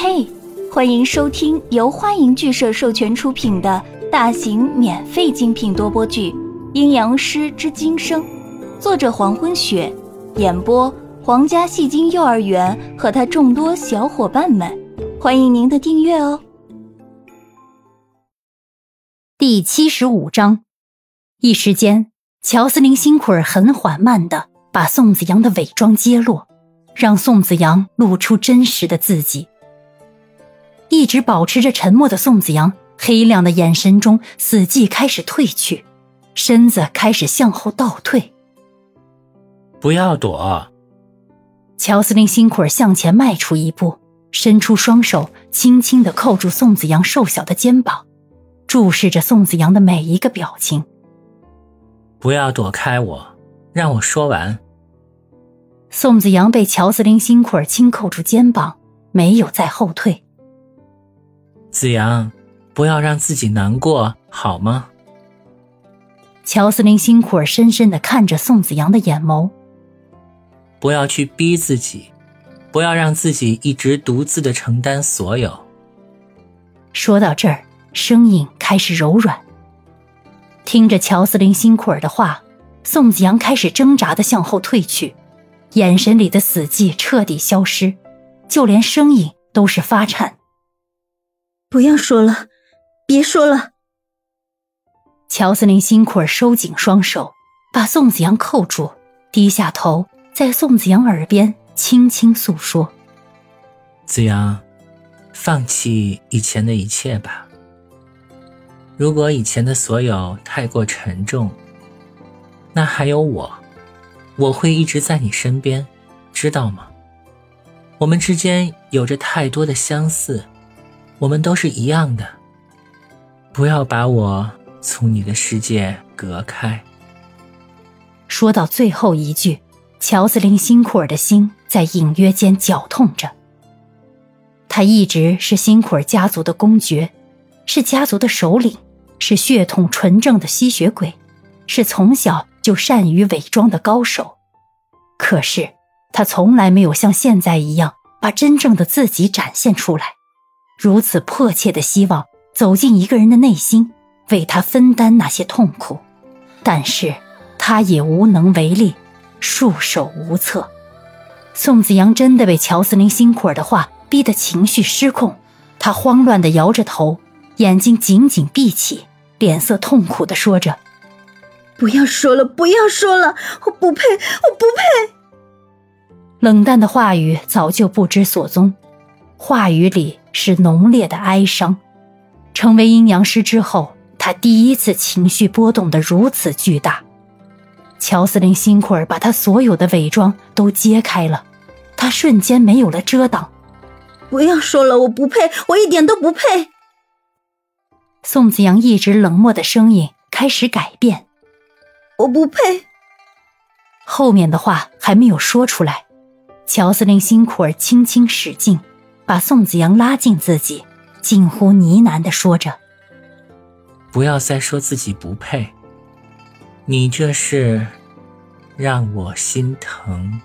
嘿，欢迎收听由欢迎剧社授权出品的大型免费精品多播剧《阴阳师之今生》，作者黄昏雪，演播皇家戏精幼儿园和他众多小伙伴们，欢迎您的订阅哦。第七十五章，一时间，乔斯林辛苦儿很缓慢的把宋子阳的伪装揭落，让宋子阳露出真实的自己。一直保持着沉默的宋子阳，黑亮的眼神中死寂开始褪去，身子开始向后倒退。不要躲！乔司令辛苦儿向前迈出一步，伸出双手，轻轻的扣住宋子阳瘦小的肩膀，注视着宋子阳的每一个表情。不要躲开我，让我说完。宋子阳被乔司令辛苦儿轻扣住肩膀，没有再后退。子阳，不要让自己难过，好吗？乔斯林辛苦尔深深的看着宋子阳的眼眸。不要去逼自己，不要让自己一直独自的承担所有。说到这儿，声音开始柔软。听着乔斯林辛苦儿的话，宋子阳开始挣扎的向后退去，眼神里的死寂彻底消失，就连声音都是发颤。不要说了，别说了。乔斯林辛苦儿收紧双手，把宋子阳扣住，低下头，在宋子阳耳边轻轻诉说：“子阳，放弃以前的一切吧。如果以前的所有太过沉重，那还有我，我会一直在你身边，知道吗？我们之间有着太多的相似。”我们都是一样的，不要把我从你的世界隔开。说到最后一句，乔斯林辛苦尔的心在隐约间绞痛着。他一直是辛苦尔家族的公爵，是家族的首领，是血统纯正的吸血鬼，是从小就善于伪装的高手。可是他从来没有像现在一样把真正的自己展现出来。如此迫切的希望走进一个人的内心，为他分担那些痛苦，但是他也无能为力，束手无策。宋子阳真的被乔斯林辛苦尔的话逼得情绪失控，他慌乱地摇着头，眼睛紧紧闭起，脸色痛苦地说着：“不要说了，不要说了，我不配，我不配。”冷淡的话语早就不知所踪，话语里。是浓烈的哀伤。成为阴阳师之后，他第一次情绪波动的如此巨大。乔司令辛苦尔把他所有的伪装都揭开了，他瞬间没有了遮挡。不要说了，我不配，我一点都不配。宋子阳一直冷漠的声音开始改变。我不配。后面的话还没有说出来，乔司令辛苦儿轻轻使劲。把宋子阳拉近自己，近乎呢喃的说着：“不要再说自己不配，你这是让我心疼。”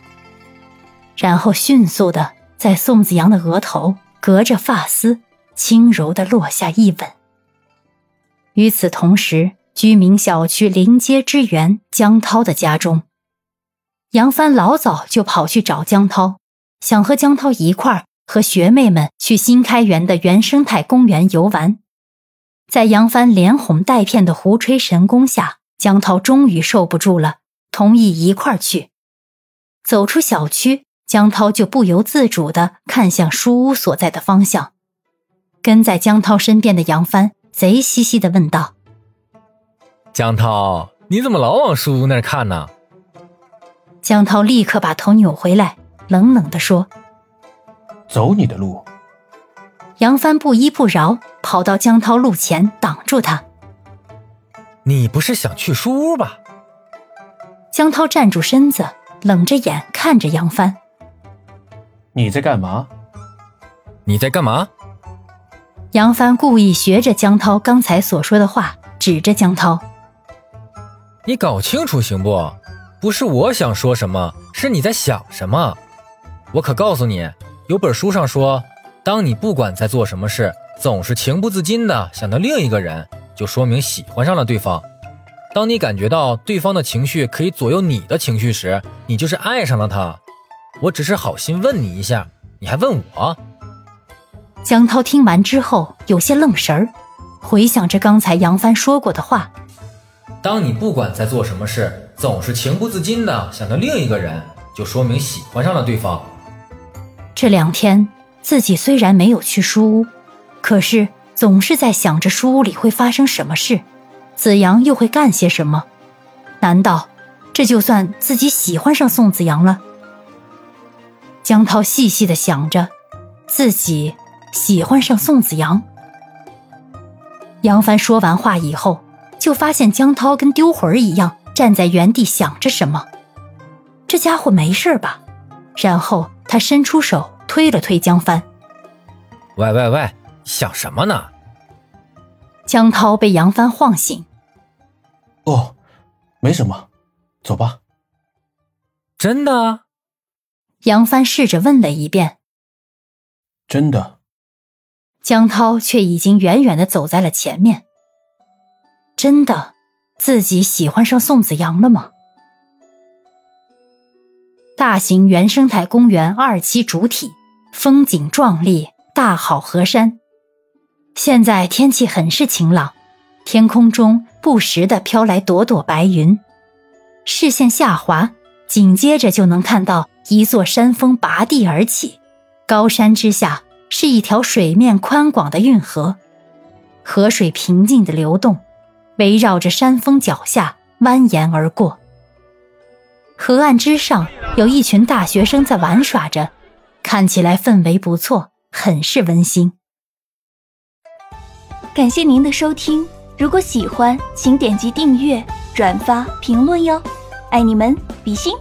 然后迅速的在宋子阳的额头隔着发丝轻柔的落下一吻。与此同时，居民小区临街之源江涛的家中，杨帆老早就跑去找江涛，想和江涛一块儿。和学妹们去新开园的原生态公园游玩，在杨帆连哄带骗的胡吹神功下，江涛终于受不住了，同意一块儿去。走出小区，江涛就不由自主地看向书屋所在的方向。跟在江涛身边的杨帆贼兮兮地问道：“江涛，你怎么老往书屋那儿看呢？”江涛立刻把头扭回来，冷冷地说。走你的路。杨帆不依不饶，跑到江涛路前挡住他。你不是想去书屋吧？江涛站住身子，冷着眼看着杨帆。你在干嘛？你在干嘛？杨帆故意学着江涛刚才所说的话，指着江涛：“你搞清楚行不？不是我想说什么，是你在想什么。我可告诉你。”有本书上说，当你不管在做什么事，总是情不自禁的想到另一个人，就说明喜欢上了对方。当你感觉到对方的情绪可以左右你的情绪时，你就是爱上了他。我只是好心问你一下，你还问我？江涛听完之后有些愣神儿，回想着刚才杨帆说过的话。当你不管在做什么事，总是情不自禁的想到另一个人，就说明喜欢上了对方。这两天自己虽然没有去书屋，可是总是在想着书屋里会发生什么事。子阳又会干些什么？难道这就算自己喜欢上宋子阳了？江涛细细的想着，自己喜欢上宋子阳。杨帆说完话以后，就发现江涛跟丢魂儿一样站在原地想着什么。这家伙没事吧？然后他伸出手推了推江帆：“喂喂喂，想什么呢？”江涛被杨帆晃醒。哦，没什么，走吧。真的？杨帆试着问了一遍。真的。江涛却已经远远的走在了前面。真的，自己喜欢上宋子阳了吗？大型原生态公园二期主体，风景壮丽，大好河山。现在天气很是晴朗，天空中不时的飘来朵朵白云，视线下滑，紧接着就能看到一座山峰拔地而起，高山之下是一条水面宽广的运河，河水平静的流动，围绕着山峰脚下蜿蜒而过。河岸之上有一群大学生在玩耍着，看起来氛围不错，很是温馨。感谢您的收听，如果喜欢，请点击订阅、转发、评论哟，爱你们，比心。